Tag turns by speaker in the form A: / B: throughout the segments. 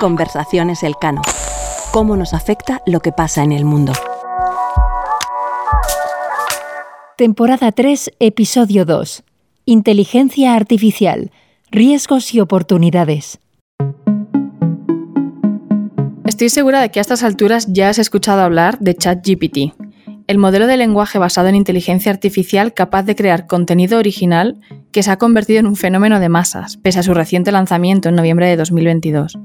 A: Conversaciones Elcano. ¿Cómo nos afecta lo que pasa en el mundo?
B: Temporada 3, Episodio 2. Inteligencia Artificial. Riesgos y oportunidades.
C: Estoy segura de que a estas alturas ya has escuchado hablar de ChatGPT, el modelo de lenguaje basado en inteligencia artificial capaz de crear contenido original que se ha convertido en un fenómeno de masas, pese a su reciente lanzamiento en noviembre de 2022.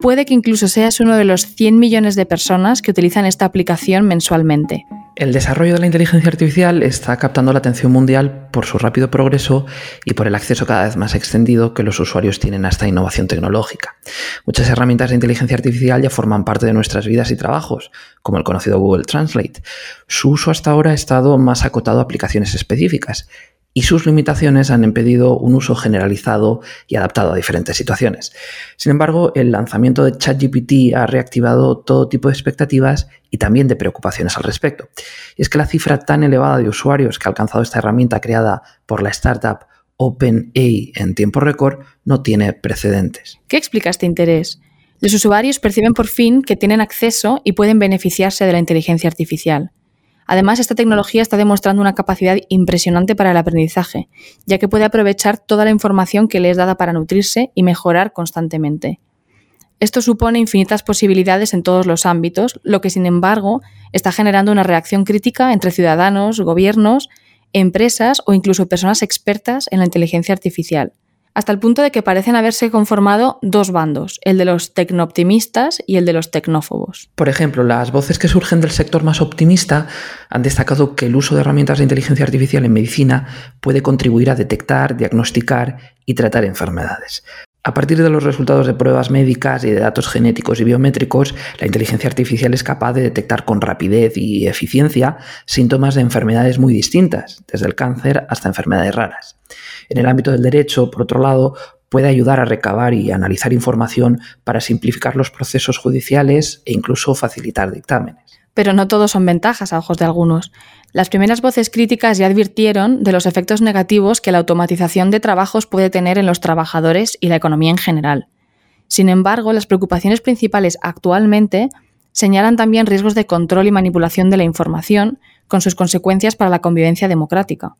C: Puede que incluso seas uno de los 100 millones de personas que utilizan esta aplicación mensualmente.
D: El desarrollo de la inteligencia artificial está captando la atención mundial por su rápido progreso y por el acceso cada vez más extendido que los usuarios tienen a esta innovación tecnológica. Muchas herramientas de inteligencia artificial ya forman parte de nuestras vidas y trabajos, como el conocido Google Translate. Su uso hasta ahora ha estado más acotado a aplicaciones específicas y sus limitaciones han impedido un uso generalizado y adaptado a diferentes situaciones. Sin embargo, el lanzamiento de ChatGPT ha reactivado todo tipo de expectativas y también de preocupaciones al respecto. Y es que la cifra tan elevada de usuarios que ha alcanzado esta herramienta creada por la startup OpenAI en tiempo récord no tiene precedentes.
C: ¿Qué explica este interés? Los usuarios perciben por fin que tienen acceso y pueden beneficiarse de la inteligencia artificial. Además, esta tecnología está demostrando una capacidad impresionante para el aprendizaje, ya que puede aprovechar toda la información que le es dada para nutrirse y mejorar constantemente. Esto supone infinitas posibilidades en todos los ámbitos, lo que sin embargo está generando una reacción crítica entre ciudadanos, gobiernos, empresas o incluso personas expertas en la inteligencia artificial hasta el punto de que parecen haberse conformado dos bandos, el de los tecnooptimistas y el de los tecnófobos.
D: Por ejemplo, las voces que surgen del sector más optimista han destacado que el uso de herramientas de inteligencia artificial en medicina puede contribuir a detectar, diagnosticar y tratar enfermedades. A partir de los resultados de pruebas médicas y de datos genéticos y biométricos, la inteligencia artificial es capaz de detectar con rapidez y eficiencia síntomas de enfermedades muy distintas, desde el cáncer hasta enfermedades raras. En el ámbito del derecho, por otro lado, puede ayudar a recabar y analizar información para simplificar los procesos judiciales e incluso facilitar dictámenes.
C: Pero no todos son ventajas a ojos de algunos. Las primeras voces críticas ya advirtieron de los efectos negativos que la automatización de trabajos puede tener en los trabajadores y la economía en general. Sin embargo, las preocupaciones principales actualmente señalan también riesgos de control y manipulación de la información, con sus consecuencias para la convivencia democrática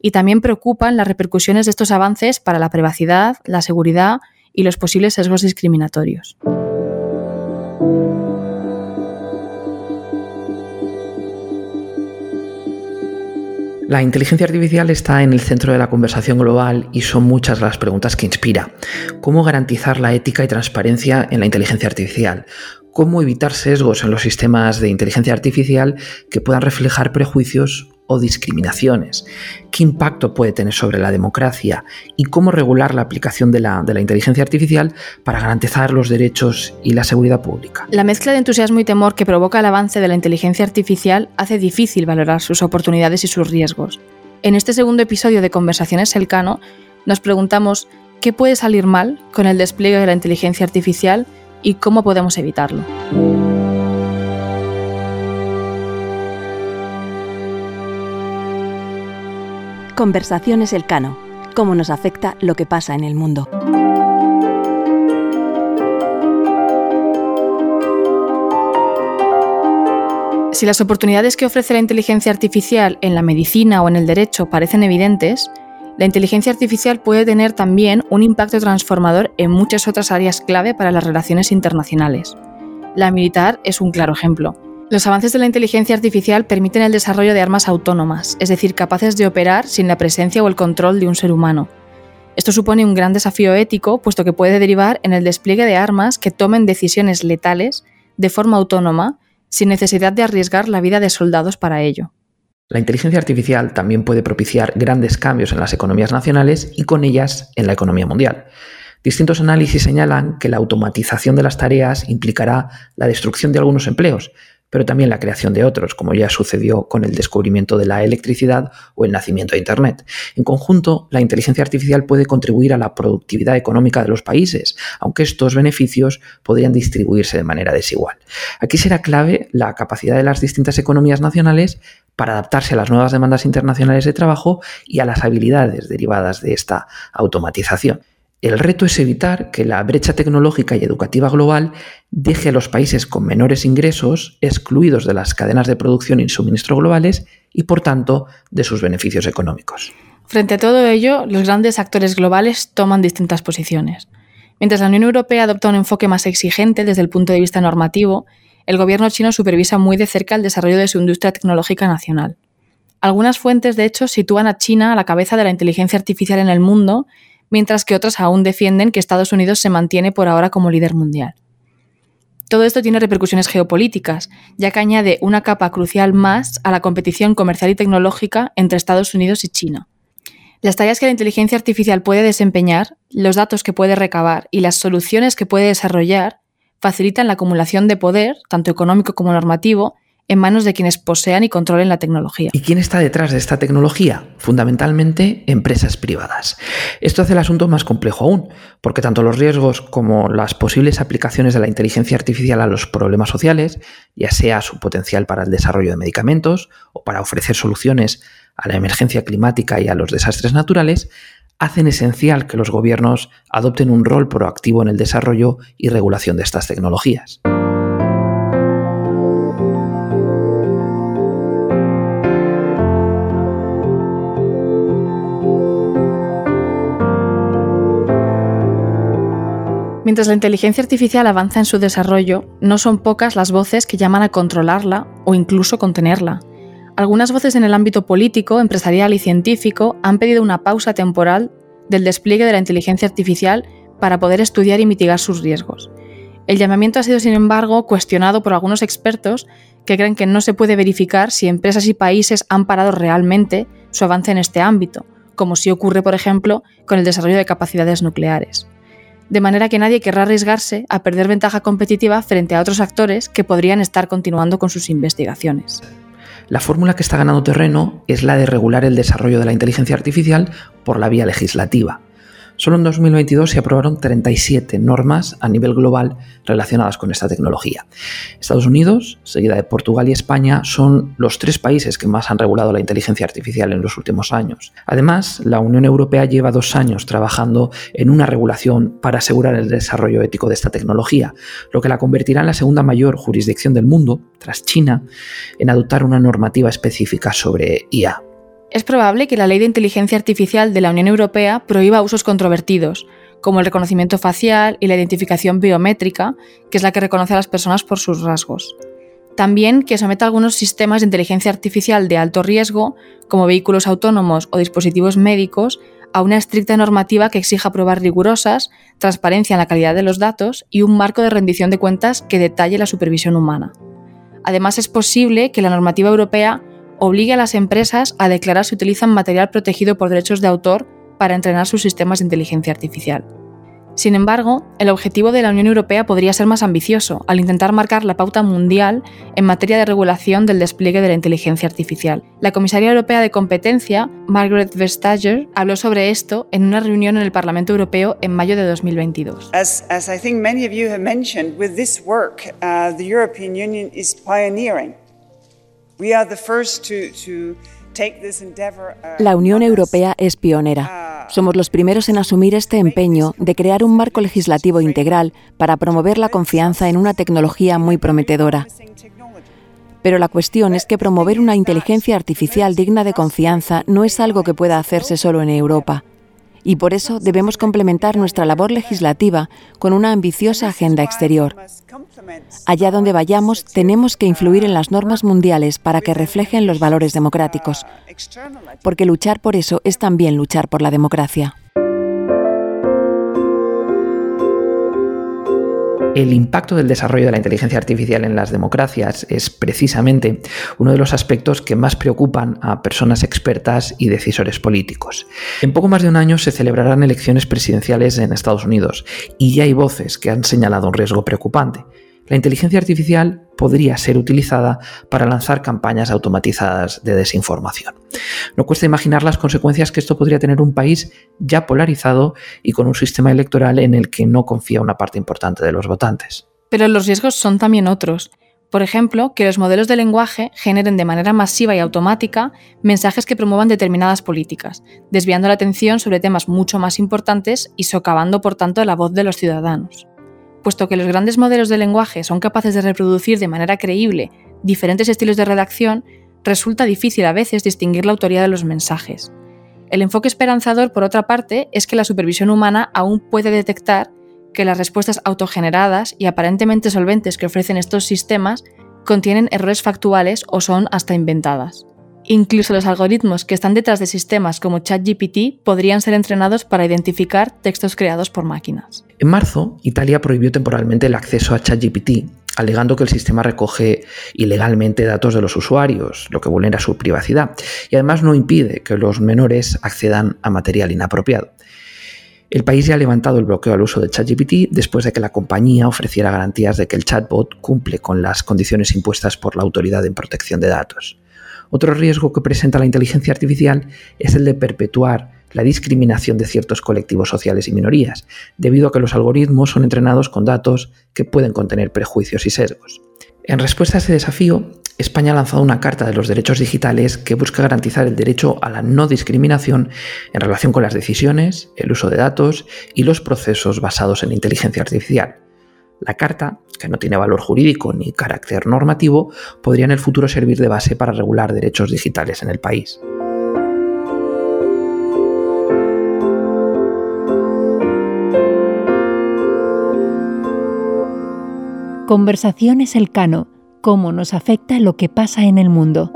C: y también preocupan las repercusiones de estos avances para la privacidad, la seguridad y los posibles sesgos discriminatorios.
D: La inteligencia artificial está en el centro de la conversación global y son muchas las preguntas que inspira. ¿Cómo garantizar la ética y transparencia en la inteligencia artificial? ¿Cómo evitar sesgos en los sistemas de inteligencia artificial que puedan reflejar prejuicios o discriminaciones, qué impacto puede tener sobre la democracia y cómo regular la aplicación de la, de la, inteligencia artificial para garantizar los derechos y la seguridad pública.
C: La mezcla de entusiasmo y temor que provoca el avance de la inteligencia artificial hace difícil valorar sus oportunidades y sus riesgos. En este segundo episodio de Conversaciones Elcano nos preguntamos qué puede salir mal con el despliegue de la inteligencia artificial y cómo podemos evitarlo.
A: Conversaciones Elcano. Cómo nos afecta lo que pasa en el mundo.
C: Si las oportunidades que ofrece la inteligencia artificial en la medicina o en el derecho parecen evidentes, la inteligencia artificial puede tener también un impacto transformador en muchas otras áreas clave para las relaciones internacionales. La militar es un claro ejemplo. Los avances de la inteligencia artificial permiten el desarrollo de armas autónomas, es decir, capaces de operar sin la presencia o el control de un ser humano. Esto supone un gran desafío ético, puesto que puede derivar en el despliegue de armas que tomen decisiones letales de forma autónoma, sin necesidad de arriesgar la vida de soldados para ello.
D: La inteligencia artificial también puede propiciar grandes cambios en las economías nacionales y con ellas en la economía mundial. Distintos análisis señalan que la automatización de las tareas implicará la destrucción de algunos empleos, pero también la creación de otros, como ya sucedió con el descubrimiento de la electricidad o el nacimiento de Internet. En conjunto, la inteligencia artificial puede contribuir a la productividad económica de los países, aunque estos beneficios podrían distribuirse de manera desigual. Aquí será clave la capacidad de las distintas economías nacionales para adaptarse a las nuevas demandas internacionales de trabajo y a las habilidades derivadas de esta automatización. El reto es evitar que la brecha tecnológica y educativa global deje a los países con menores ingresos excluidos de las cadenas de producción y suministro globales y, por tanto, de sus beneficios económicos.
C: Frente a todo ello, los grandes actores globales toman distintas posiciones. Mientras la Unión Europea adopta un enfoque más exigente desde el punto de vista normativo, el gobierno chino supervisa muy de cerca el desarrollo de su industria tecnológica nacional. Algunas fuentes, de hecho, sitúan a China a la cabeza de la inteligencia artificial en el mundo mientras que otras aún defienden que Estados Unidos se mantiene por ahora como líder mundial. Todo esto tiene repercusiones geopolíticas, ya que añade una capa crucial más a la competición comercial y tecnológica entre Estados Unidos y China. Las tareas que la inteligencia artificial puede desempeñar, los datos que puede recabar y las soluciones que puede desarrollar facilitan la acumulación de poder, tanto económico como normativo, en manos de quienes posean y controlen la tecnología.
D: ¿Y quién está detrás de esta tecnología? Fundamentalmente empresas privadas. Esto hace el asunto más complejo aún, porque tanto los riesgos como las posibles aplicaciones de la inteligencia artificial a los problemas sociales, ya sea su potencial para el desarrollo de medicamentos o para ofrecer soluciones a la emergencia climática y a los desastres naturales, hacen esencial que los gobiernos adopten un rol proactivo en el desarrollo y regulación de estas tecnologías.
C: Mientras la inteligencia artificial avanza en su desarrollo, no son pocas las voces que llaman a controlarla o incluso contenerla. Algunas voces en el ámbito político, empresarial y científico han pedido una pausa temporal del despliegue de la inteligencia artificial para poder estudiar y mitigar sus riesgos. El llamamiento ha sido, sin embargo, cuestionado por algunos expertos que creen que no se puede verificar si empresas y países han parado realmente su avance en este ámbito, como sí ocurre, por ejemplo, con el desarrollo de capacidades nucleares de manera que nadie querrá arriesgarse a perder ventaja competitiva frente a otros actores que podrían estar continuando con sus investigaciones.
D: La fórmula que está ganando terreno es la de regular el desarrollo de la inteligencia artificial por la vía legislativa. Solo en 2022 se aprobaron 37 normas a nivel global relacionadas con esta tecnología. Estados Unidos, seguida de Portugal y España, son los tres países que más han regulado la inteligencia artificial en los últimos años. Además, la Unión Europea lleva dos años trabajando en una regulación para asegurar el desarrollo ético de esta tecnología, lo que la convertirá en la segunda mayor jurisdicción del mundo, tras China, en adoptar una normativa específica sobre IA.
C: Es probable que la Ley de Inteligencia Artificial de la Unión Europea prohíba usos controvertidos, como el reconocimiento facial y la identificación biométrica, que es la que reconoce a las personas por sus rasgos. También que someta algunos sistemas de inteligencia artificial de alto riesgo, como vehículos autónomos o dispositivos médicos, a una estricta normativa que exija pruebas rigurosas, transparencia en la calidad de los datos y un marco de rendición de cuentas que detalle la supervisión humana. Además, es posible que la normativa europea obligue a las empresas a declarar si utilizan material protegido por derechos de autor para entrenar sus sistemas de inteligencia artificial. Sin embargo, el objetivo de la Unión Europea podría ser más ambicioso, al intentar marcar la pauta mundial en materia de regulación del despliegue de la inteligencia artificial. La comisaria europea de competencia, Margaret Vestager, habló sobre esto en una reunión en el Parlamento Europeo en mayo de 2022.
E: As, as I think many of you have mentioned, with this work, uh, the European Union is pioneering.
A: La Unión Europea es pionera.
E: Uh,
A: Somos los primeros en asumir este empeño de crear un marco legislativo integral para promover la confianza en una tecnología muy prometedora. Pero la cuestión es que promover una inteligencia artificial digna de confianza no es algo que pueda hacerse solo en Europa y por eso debemos complementar nuestra labor legislativa con una ambiciosa agenda exterior. Allá donde vayamos, tenemos que influir en las normas mundiales para que reflejen los valores democráticos, porque luchar por eso es también luchar por la democracia.
D: El impacto del desarrollo de la inteligencia artificial en las democracias es precisamente uno de los aspectos que más preocupan a personas expertas y decisores políticos. En poco más de un año se celebrarán elecciones presidenciales en Estados Unidos y ya hay voces que han señalado un riesgo preocupante la inteligencia artificial podría ser utilizada para lanzar campañas automatizadas de desinformación. No cuesta imaginar las consecuencias que esto podría tener un país ya polarizado y con un sistema electoral en el que no confía una parte importante de los votantes.
C: Pero los riesgos son también otros. Por ejemplo, que los modelos de lenguaje generen de manera masiva y automática mensajes que promuevan determinadas políticas, desviando la atención sobre temas mucho más importantes y socavando, por tanto, la voz de los ciudadanos. Puesto que los grandes modelos de lenguaje son capaces de reproducir de manera creíble diferentes estilos de redacción, resulta difícil a veces distinguir la autoría de los mensajes. El enfoque esperanzador, por otra parte, es que la supervisión humana aún puede detectar que las respuestas autogeneradas y aparentemente solventes que ofrecen estos sistemas contienen errores factuales o son hasta inventadas. Incluso los algoritmos que están detrás de sistemas como ChatGPT podrían ser entrenados para identificar textos creados por máquinas.
D: En marzo, Italia prohibió temporalmente el acceso a ChatGPT, alegando que el sistema recoge ilegalmente datos de los usuarios, lo que vulnera su privacidad, y además no impide que los menores accedan a material inapropiado. El país ya ha levantado el bloqueo al uso de ChatGPT después de que la compañía ofreciera garantías de que el chatbot cumple con las condiciones impuestas por la Autoridad en Protección de Datos. Otro riesgo que presenta la inteligencia artificial es el de perpetuar la discriminación de ciertos colectivos sociales y minorías, debido a que los algoritmos son entrenados con datos que pueden contener prejuicios y sesgos. En respuesta a este desafío, España ha lanzado una Carta de los Derechos Digitales que busca garantizar el derecho a la no discriminación en relación con las decisiones, el uso de datos y los procesos basados en inteligencia artificial. La Carta, que no tiene valor jurídico ni carácter normativo, podría en el futuro servir de base para regular derechos digitales en el país.
B: Conversaciones Elcano cómo nos afecta lo que pasa en el mundo.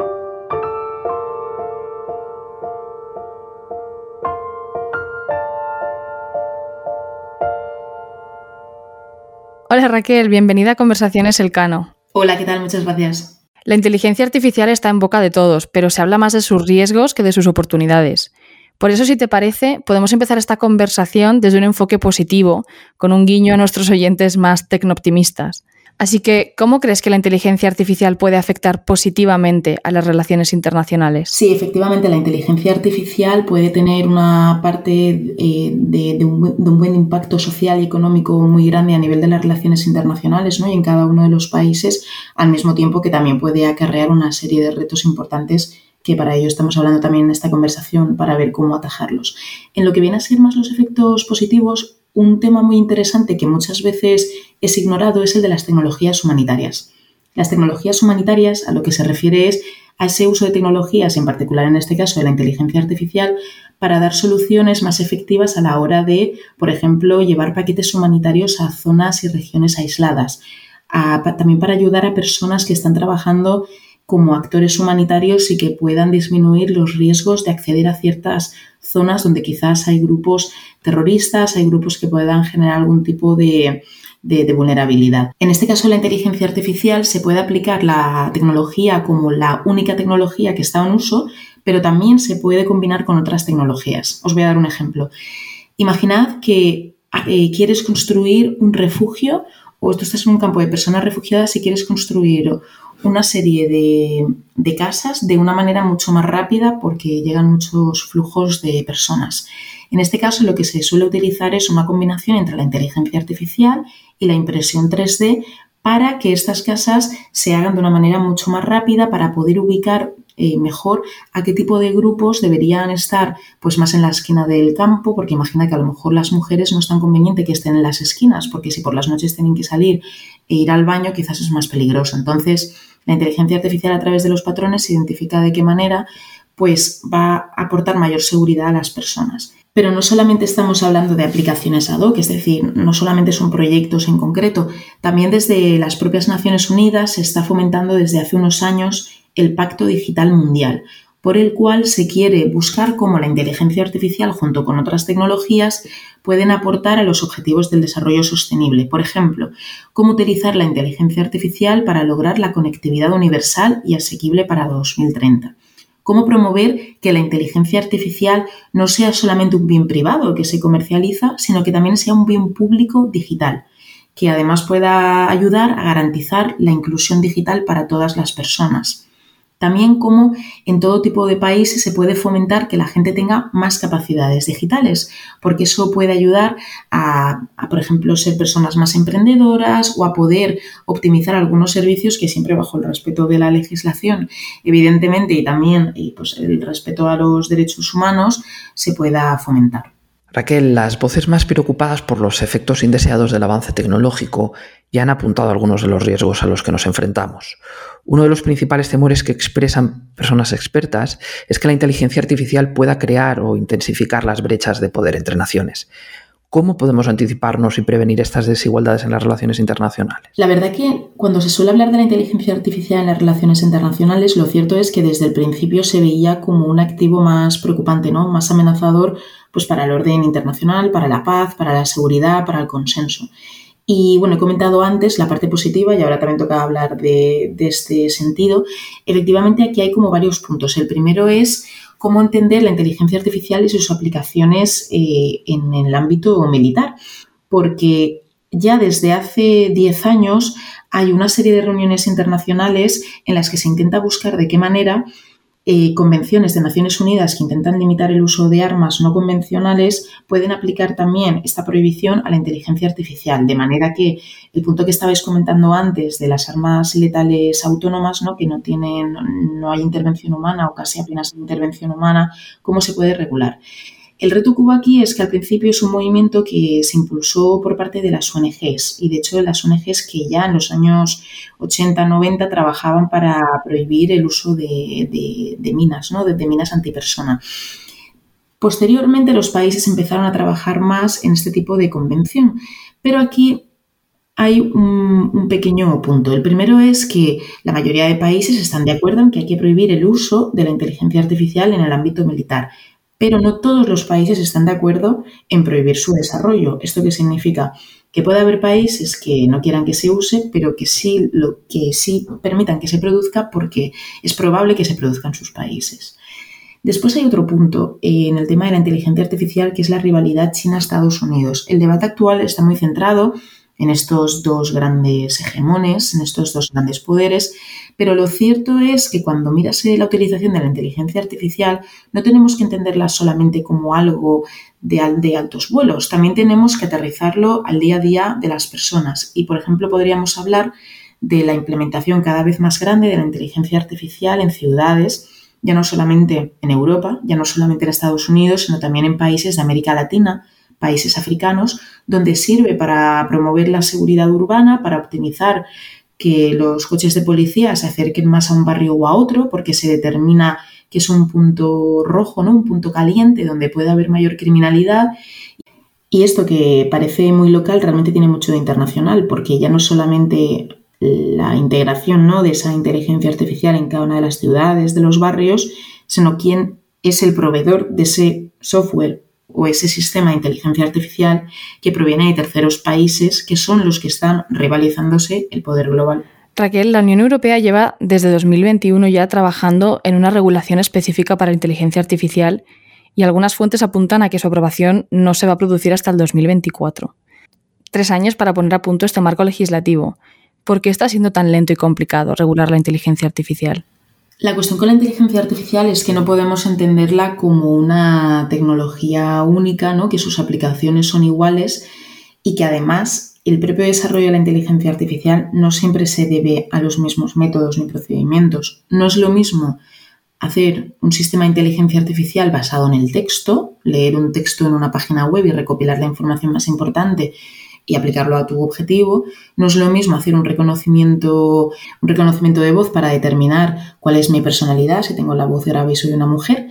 C: Hola Raquel, bienvenida a Conversaciones Elcano.
F: Hola, ¿qué tal? Muchas gracias.
C: La inteligencia artificial está en boca de todos, pero se habla más de sus riesgos que de sus oportunidades. Por eso, si te parece, podemos empezar esta conversación desde un enfoque positivo, con un guiño a nuestros oyentes más tecnooptimistas. Así que, ¿cómo crees que la inteligencia artificial puede afectar positivamente a las relaciones internacionales?
F: Sí, efectivamente, la inteligencia artificial puede tener una parte eh, de, un, buen impacto social y económico muy grande a nivel de las relaciones internacionales ¿no? y en cada uno de los países, al mismo tiempo que también puede acarrear una serie de retos importantes que para ello estamos hablando también en esta conversación para ver cómo atajarlos. En lo que viene a ser más los efectos positivos, un tema muy interesante que muchas veces es ignorado es el de las tecnologías humanitarias. Las tecnologías humanitarias a lo que se refiere es a ese uso de tecnologías, en particular en este caso de la inteligencia artificial, para dar soluciones más efectivas a la hora de, por ejemplo, llevar paquetes humanitarios a zonas y regiones aisladas, también para ayudar a personas que están trabajando como actores humanitarios y que puedan disminuir los riesgos de acceder a ciertas zonas donde quizás hay grupos terroristas, hay grupos que puedan generar algún tipo de, vulnerabilidad. En este caso, la inteligencia artificial se puede aplicar la tecnología como la única tecnología que está en uso, pero también se puede combinar con otras tecnologías. Os voy a dar un ejemplo. Imaginad que eh, quieres construir un refugio o tú estás en un campo de personas refugiadas y quieres construir una serie de, casas de una manera mucho más rápida porque llegan muchos flujos de personas. En este caso lo que se suele utilizar es una combinación entre la inteligencia artificial y la impresión 3D para que estas casas se hagan de una manera mucho más rápida para poder ubicar eh, mejor a qué tipo de grupos deberían estar pues más en la esquina del campo, porque imagina que a lo mejor las mujeres no es tan conveniente que estén en las esquinas, porque si por las noches tienen que salir e ir al baño quizás es más peligroso. Entonces, la inteligencia artificial a través de los patrones identifica de qué manera pues va a aportar mayor seguridad a las personas. Pero no solamente estamos hablando de aplicaciones ad hoc, es decir, no solamente son proyectos en concreto, también desde las propias Naciones Unidas se está fomentando desde hace unos años el Pacto Digital Mundial, por el cual se quiere buscar cómo la inteligencia artificial junto con otras tecnologías pueden aportar a los objetivos del desarrollo sostenible. Por ejemplo, cómo utilizar la inteligencia artificial para lograr la conectividad universal y asequible para 2030. Cómo promover que la inteligencia artificial no sea solamente un bien privado que se comercializa, sino que también sea un bien público digital, que además pueda ayudar a garantizar la inclusión digital para todas las personas También como en todo tipo de países se puede fomentar que la gente tenga más capacidades digitales, porque eso puede ayudar a, por ejemplo, ser personas más emprendedoras o a poder optimizar algunos servicios que siempre bajo el respeto de la legislación, evidentemente, y también y pues, el respeto a los derechos humanos, se pueda fomentar.
D: Raquel, las voces más preocupadas por los efectos indeseados del avance tecnológico ya han apuntado algunos de los riesgos a los que nos enfrentamos. Uno de los principales temores que expresan personas expertas es que la inteligencia artificial pueda crear o intensificar las brechas de poder entre naciones. ¿Cómo podemos anticiparnos y prevenir estas desigualdades en las relaciones internacionales?
F: La verdad que cuando se suele hablar de la inteligencia artificial en las relaciones internacionales, lo cierto es que desde el principio se veía como un activo más preocupante, ¿no? más amenazador pues, para el orden internacional, para la paz, para la seguridad, para el consenso. Y bueno, he comentado antes la parte positiva y ahora también toca hablar de, este sentido. Efectivamente, aquí hay como varios puntos. El primero es cómo entender la inteligencia artificial y sus aplicaciones eh, en el ámbito militar, porque ya desde hace 10 años hay una serie de reuniones internacionales en las que se intenta buscar de qué manera eh, convenciones de Naciones Unidas que intentan limitar el uso de armas no convencionales pueden aplicar también esta prohibición a la inteligencia artificial, de manera que el punto que estabais comentando antes de las armas letales autónomas, ¿no? que no tienen, no hay intervención humana o casi apenas intervención humana, ¿cómo se puede regular? El reto que aquí es que al principio es un movimiento que se impulsó por parte de las ONGs y de hecho de las ONGs que ya en los años 80-90 trabajaban para prohibir el uso de, minas, ¿no? de, minas antipersona. Posteriormente los países empezaron a trabajar más en este tipo de convención, pero aquí hay un, pequeño punto. El primero es que la mayoría de países están de acuerdo en que hay que prohibir el uso de la inteligencia artificial en el ámbito militar pero no todos los países están de acuerdo en prohibir su desarrollo. ¿Esto qué significa? Que puede haber países que no quieran que se use, pero que sí, lo, que sí permitan que se produzca porque es probable que se produzca en sus países. Después hay otro punto en el tema de la inteligencia artificial que es la rivalidad China-Estados Unidos. El debate actual está muy centrado en estos dos grandes hegemones, en estos dos grandes poderes, pero lo cierto es que cuando miras la utilización de la inteligencia artificial, no tenemos que entenderla solamente como algo de, de altos vuelos, también tenemos que aterrizarlo al día a día de las personas. Y, por ejemplo, podríamos hablar de la implementación cada vez más grande de la inteligencia artificial en ciudades, ya no solamente en Europa, ya no solamente en Estados Unidos, sino también en países de América Latina, países africanos, donde sirve para promover la seguridad urbana, para optimizar que los coches de policía se acerquen más a un barrio o a otro, porque se determina que es un punto rojo, ¿no? un punto caliente donde puede haber mayor criminalidad. Y esto que parece muy local realmente tiene mucho de internacional, porque ya no solamente la integración ¿no? de esa inteligencia artificial en cada una de las ciudades, de los barrios, sino quién es el proveedor de ese software o ese sistema de inteligencia artificial que proviene de terceros países que son los que están rivalizándose el poder global.
C: Raquel, la Unión Europea lleva desde 2021 ya trabajando en una regulación específica para la inteligencia artificial y algunas fuentes apuntan a que su aprobación no se va a producir hasta el 2024. Tres años para poner a punto este marco legislativo. ¿Por qué está siendo tan lento y complicado regular la inteligencia artificial?
F: La cuestión con la inteligencia artificial es que no podemos entenderla como una tecnología única, ¿no? que sus aplicaciones son iguales y que además el propio desarrollo de la inteligencia artificial no siempre se debe a los mismos métodos ni procedimientos. No es lo mismo hacer un sistema de inteligencia artificial basado en el texto, leer un texto en una página web y recopilar la información más importante y aplicarlo a tu objetivo. No es lo mismo hacer un reconocimiento, un reconocimiento de voz para determinar cuál es mi personalidad, si tengo la voz grave y soy una mujer,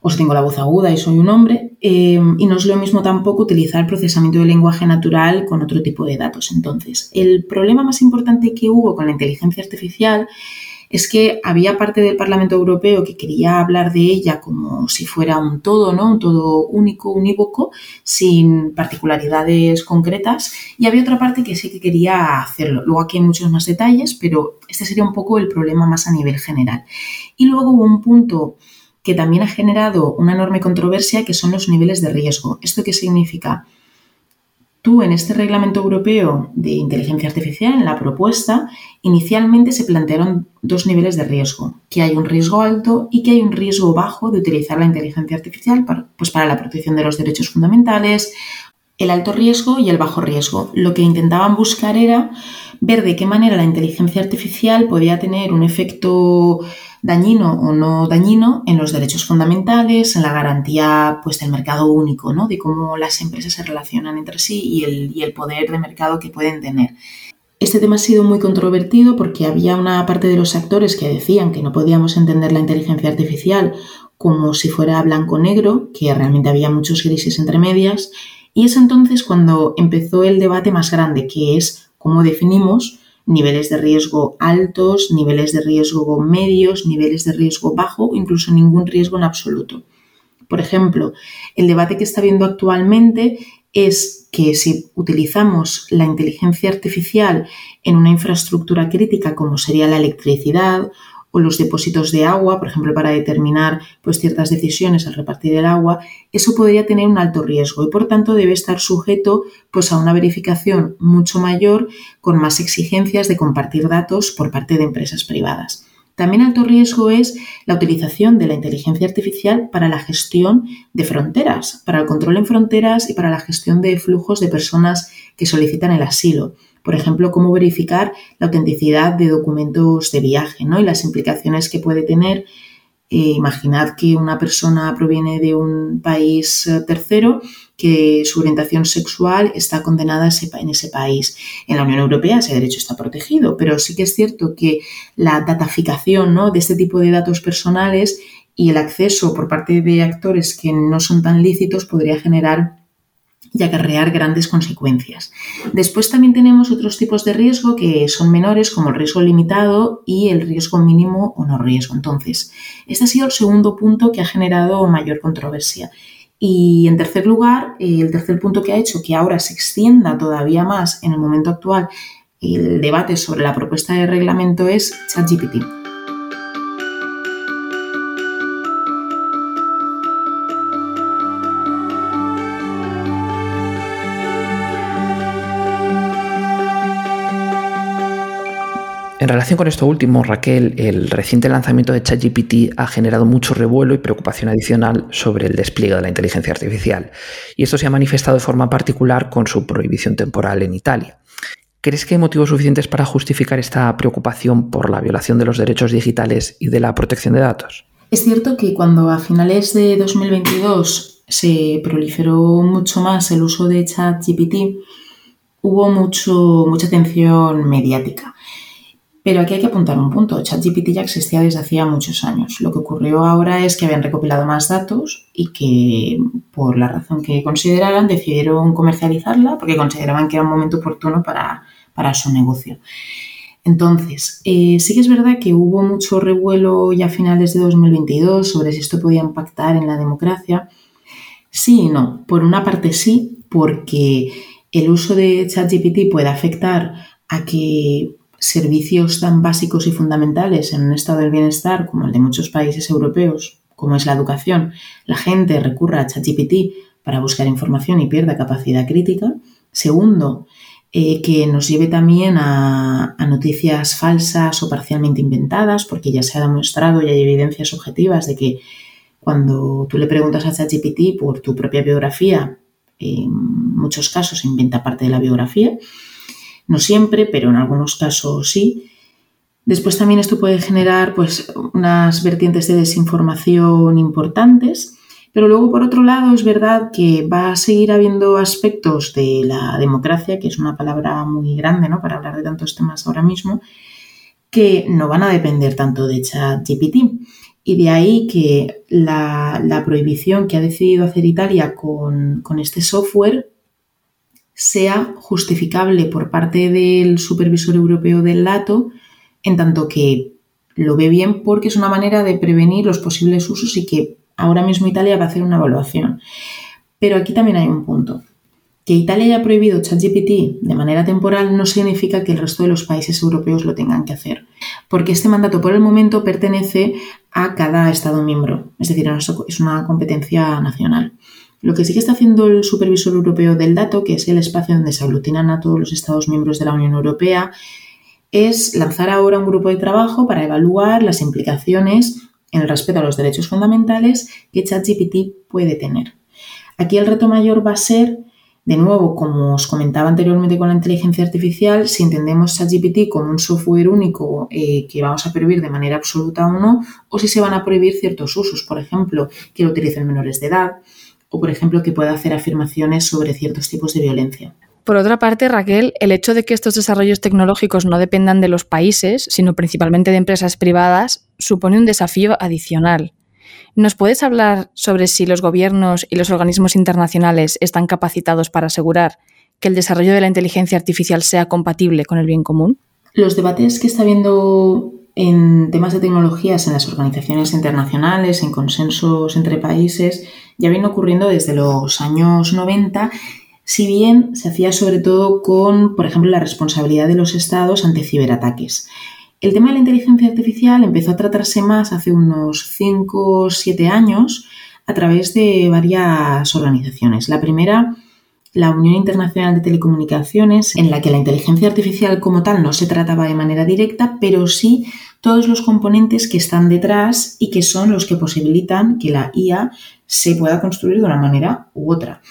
F: o si tengo la voz aguda y soy un hombre. Eh, y no es lo mismo tampoco utilizar procesamiento de lenguaje natural con otro tipo de datos. Entonces, el problema más importante que hubo con la inteligencia artificial es que había parte del Parlamento Europeo que quería hablar de ella como si fuera un todo, ¿no? Un todo único, unívoco, sin particularidades concretas, y había otra parte que sí que quería hacerlo. Luego aquí hay muchos más detalles, pero este sería un poco el problema más a nivel general. Y luego hubo un punto que también ha generado una enorme controversia, que son los niveles de riesgo. ¿Esto qué significa? Tú en este reglamento europeo de inteligencia artificial, en la propuesta, inicialmente se plantearon dos niveles de riesgo, que hay un riesgo alto y que hay un riesgo bajo de utilizar la inteligencia artificial para, pues para la protección de los derechos fundamentales, el alto riesgo y el bajo riesgo. Lo que intentaban buscar era ver de qué manera la inteligencia artificial podía tener un efecto dañino o no dañino en los derechos fundamentales, en la garantía pues, del mercado único, ¿no? de cómo las empresas se relacionan entre sí y el, y el poder de mercado que pueden tener. Este tema ha sido muy controvertido porque había una parte de los actores que decían que no podíamos entender la inteligencia artificial como si fuera blanco-negro, que realmente había muchos grises entre medias, y es entonces cuando empezó el debate más grande, que es cómo definimos niveles de riesgo altos, niveles de riesgo medios, niveles de riesgo bajo, incluso ningún riesgo en absoluto. Por ejemplo, el debate que está viendo actualmente es que si utilizamos la inteligencia artificial en una infraestructura crítica como sería la electricidad o los depósitos de agua, por ejemplo, para determinar pues, ciertas decisiones al repartir el agua, eso podría tener un alto riesgo y por tanto debe estar sujeto pues, a una verificación mucho mayor con más exigencias de compartir datos por parte de empresas privadas. También alto riesgo es la utilización de la inteligencia artificial para la gestión de fronteras, para el control en fronteras y para la gestión de flujos de personas que solicitan el asilo. Por ejemplo, cómo verificar la autenticidad de documentos de viaje ¿no? y las implicaciones que puede tener. Eh, imaginad que una persona proviene de un país eh, tercero que su orientación sexual está condenada en ese país. En la Unión Europea ese derecho está protegido, pero sí que es cierto que la dataficación ¿no? de este tipo de datos personales y el acceso por parte de actores que no son tan lícitos podría generar y acarrear grandes consecuencias. Después también tenemos otros tipos de riesgo que son menores, como el riesgo limitado y el riesgo mínimo o no riesgo. Entonces, este ha sido el segundo punto que ha generado mayor controversia. Y en tercer lugar, el tercer punto que ha hecho que ahora se extienda todavía más en el momento actual el debate sobre la propuesta de reglamento es ChatGPT.
D: En relación con esto último, Raquel, el reciente lanzamiento de ChatGPT ha generado mucho revuelo y preocupación adicional sobre el despliegue de la inteligencia artificial, y esto se ha manifestado de forma particular con su prohibición temporal en Italia. ¿Crees que hay motivos suficientes para justificar esta preocupación por la violación de los derechos digitales y de la protección de datos?
F: Es cierto que cuando a finales de 2022 se proliferó mucho más el uso de ChatGPT, hubo mucho, mucha atención mediática. Pero aquí hay que apuntar un punto. ChatGPT ya existía desde hacía muchos años. Lo que ocurrió ahora es que habían recopilado más datos y que, por la razón que consideraran, decidieron comercializarla porque consideraban que era un momento oportuno para, su negocio. Entonces, eh, sí que es verdad que hubo mucho revuelo ya a finales de 2022 sobre si esto podía impactar en la democracia. Sí y no. Por una parte sí, porque el uso de ChatGPT puede afectar a que servicios tan básicos y fundamentales en un estado del bienestar como el de muchos países europeos, como es la educación, la gente recurra a ChatGPT para buscar información y pierda capacidad crítica. Segundo, eh, que nos lleve también a, a, noticias falsas o parcialmente inventadas, porque ya se ha demostrado y hay evidencias objetivas de que cuando tú le preguntas a ChatGPT por tu propia biografía, en muchos casos inventa parte de la biografía. No siempre, pero en algunos casos sí. Después también esto puede generar pues, unas vertientes de desinformación importantes, pero luego por otro lado es verdad que va a seguir habiendo aspectos de la democracia, que es una palabra muy grande ¿no? para hablar de tantos temas ahora mismo, que no van a depender tanto de ChatGPT. Y de ahí que la, prohibición que ha decidido hacer Italia con, con este software sea justificable por parte del supervisor europeo del dato, en tanto que lo ve bien porque es una manera de prevenir los posibles usos y que ahora mismo Italia va a hacer una evaluación. Pero aquí también hay un punto. Que Italia haya prohibido ChatGPT de manera temporal no significa que el resto de los países europeos lo tengan que hacer, porque este mandato por el momento pertenece a cada Estado miembro, es decir, es una competencia nacional. Lo que sí que está haciendo el Supervisor Europeo del Dato, que es el espacio donde se aglutinan a todos los Estados miembros de la Unión Europea, es lanzar ahora un grupo de trabajo para evaluar las implicaciones en el respeto a los derechos fundamentales que ChatGPT puede tener. Aquí el reto mayor va a ser, de nuevo, como os comentaba anteriormente con la inteligencia artificial, si entendemos ChatGPT como un software único eh, que vamos a prohibir de manera absoluta o no, o si se van a prohibir ciertos usos, por ejemplo, que lo utilicen menores de edad, o por ejemplo que pueda hacer afirmaciones sobre ciertos tipos de violencia.
C: Por otra parte, Raquel, el hecho de que estos desarrollos tecnológicos no dependan de los países, sino principalmente de empresas privadas, supone un desafío adicional. ¿Nos puedes hablar sobre si los gobiernos y los organismos internacionales están capacitados para asegurar que el desarrollo de la inteligencia artificial sea compatible con el bien común?
F: Los debates que está habiendo en temas de tecnologías en las organizaciones internacionales, en consensos entre países, ya vienen ocurriendo desde los años 90 si bien se hacía sobre todo con, por ejemplo, la responsabilidad de los estados ante ciberataques. El tema de la inteligencia artificial empezó a tratarse más hace unos 5 o 7 años a través de varias organizaciones. La primera, la Unión Internacional de Telecomunicaciones, en la que la inteligencia artificial como tal no se trataba de manera directa, pero sí todos los componentes que están detrás y que son los que posibilitan que la IA se pueda construir de una manera u otra.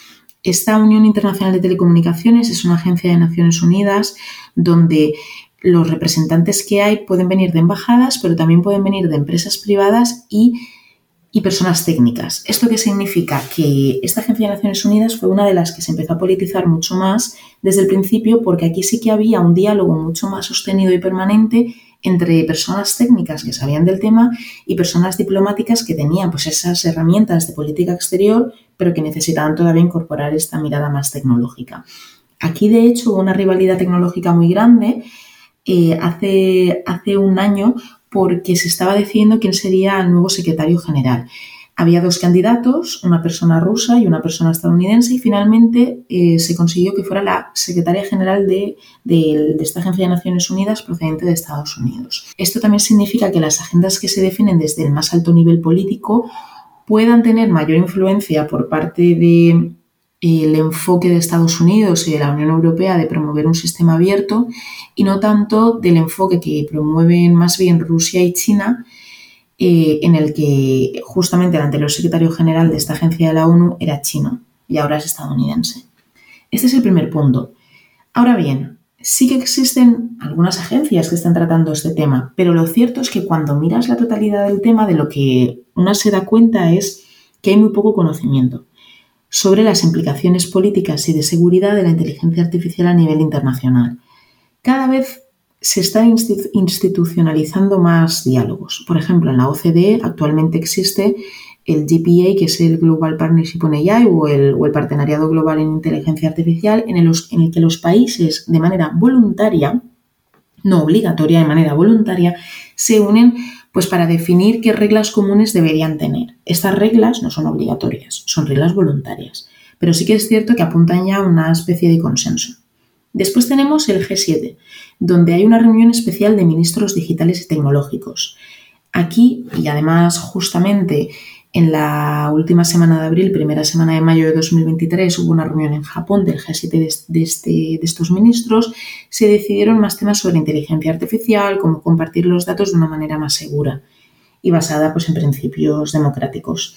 F: Esta Unión Internacional de Telecomunicaciones es una agencia de Naciones Unidas donde los representantes que hay pueden venir de embajadas, pero también pueden venir de empresas privadas y, personas técnicas. ¿Esto qué significa? Que esta agencia de Naciones Unidas fue una de las que se empezó a politizar mucho más desde el principio porque aquí sí que había un diálogo mucho más sostenido y permanente entre personas técnicas que sabían del tema y personas diplomáticas que tenían pues esas herramientas de política exterior pero que necesitaban todavía incorporar esta mirada más tecnológica. Aquí, de hecho, hubo una rivalidad tecnológica muy grande eh, hace, hace un año porque se estaba decidiendo quién sería el nuevo secretario general. Había dos candidatos, una persona rusa y una persona estadounidense, y finalmente eh, se consiguió que fuera la secretaria general de, de, esta Agencia de Naciones Unidas procedente de Estados Unidos. Esto también significa que las agendas que se definen desde el más alto nivel político puedan tener mayor influencia por parte del el enfoque de Estados Unidos y de la Unión Europea de promover un sistema abierto y no tanto del enfoque que promueven más bien Rusia y China, eh, en el que justamente el anterior secretario general de esta agencia de la ONU era chino y ahora es estadounidense. Este es el primer punto. Ahora bien, sí que existen algunas agencias que están tratando este tema, pero lo cierto es que cuando miras la totalidad del tema, de lo que una se da cuenta es que hay muy poco conocimiento sobre las implicaciones políticas y de seguridad de la inteligencia artificial a nivel internacional. Cada vez se están institucionalizando más diálogos. Por ejemplo, en la OCDE actualmente existe el GPA, que es el Global Partnership on AI o el, o el Partenariado Global en Inteligencia Artificial, en el, en el que los países de manera voluntaria, no obligatoria, de manera voluntaria, se unen pues para definir qué reglas comunes deberían tener. Estas reglas no son obligatorias, son reglas voluntarias, pero sí que es cierto que apuntan ya a una especie de consenso. Después tenemos el G7, donde hay una reunión especial de ministros digitales y tecnológicos. Aquí, y además justamente en la última semana de abril, primera semana de mayo de 2023, hubo una reunión en Japón del G7 de, este, de, estos ministros. Se decidieron más temas sobre inteligencia artificial, cómo compartir los datos de una manera más segura y basada pues, en principios democráticos.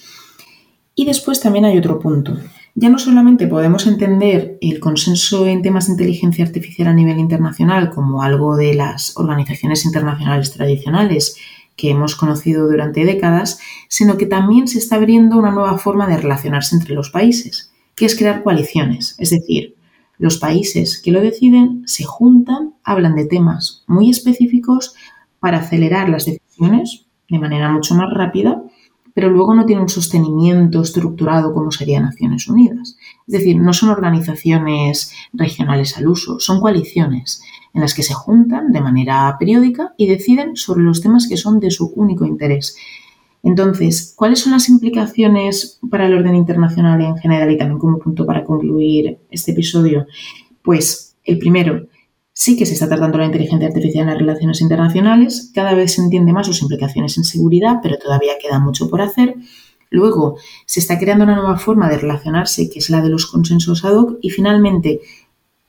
F: Y después también hay otro punto. Ya no solamente podemos entender el consenso en temas de inteligencia artificial a nivel internacional como algo de las organizaciones internacionales tradicionales, que hemos conocido durante décadas, sino que también se está abriendo una nueva forma de relacionarse entre los países, que es crear coaliciones, es decir, los países que lo deciden se juntan, hablan de temas muy específicos para acelerar las decisiones de manera mucho más rápida, pero luego no tienen un sostenimiento estructurado como sería Naciones Unidas. Es decir, no son organizaciones regionales al uso, son coaliciones en las que se juntan de manera periódica y deciden sobre los temas que son de su único interés. Entonces, ¿cuáles son las implicaciones para el orden internacional en general y también como punto para concluir este episodio? Pues el primero, sí que se está tratando la inteligencia artificial en las relaciones internacionales, cada vez se entiende más sus implicaciones en seguridad, pero todavía queda mucho por hacer. Luego, se está creando una nueva forma de relacionarse, que es la de los consensos ad hoc. Y finalmente,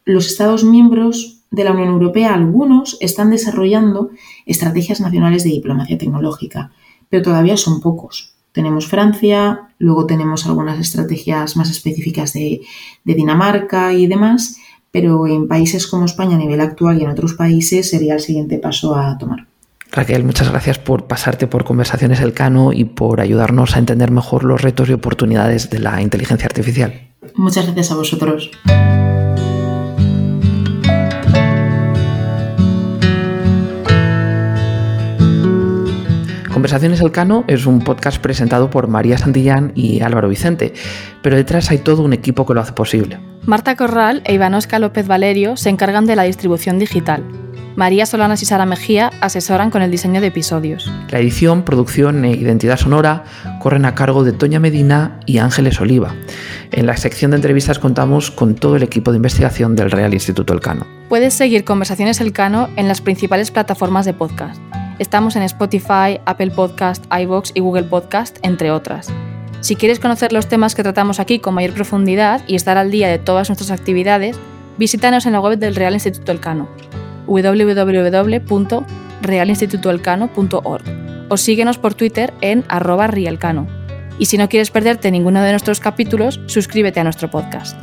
F: los Estados miembros de la Unión Europea, algunos, están desarrollando estrategias nacionales de diplomacia tecnológica, pero todavía son pocos. Tenemos Francia, luego tenemos algunas estrategias más específicas de, de Dinamarca y demás, pero en países como España a nivel actual y en otros países sería el siguiente paso a tomar.
D: Raquel, muchas gracias por pasarte por Conversaciones Elcano y por ayudarnos a entender mejor los retos y oportunidades de la inteligencia artificial.
F: Muchas gracias a vosotros.
D: Conversaciones Elcano es un podcast presentado por María Santillán y Álvaro Vicente, pero detrás hay todo un equipo que lo hace posible.
C: Marta Corral e Ivanosca López Valerio se encargan de la distribución digital. María Solanas y Sara Mejía asesoran con el diseño de episodios.
D: La edición, producción e identidad sonora corren a cargo de Toña Medina y Ángeles Oliva. En la sección de entrevistas contamos con todo el equipo de investigación del Real Instituto Elcano.
C: Puedes seguir Conversaciones Elcano en las principales plataformas de podcast. Estamos en Spotify, Apple Podcast, iVoox y Google Podcast, entre otras. Si quieres conocer los temas que tratamos aquí con mayor profundidad y estar al día de todas nuestras actividades, visítanos en la web del Real Instituto Elcano www.realinstitutoelcano.org o síguenos por Twitter en arroba. Y si no quieres perderte ninguno de nuestros capítulos, suscríbete a nuestro podcast.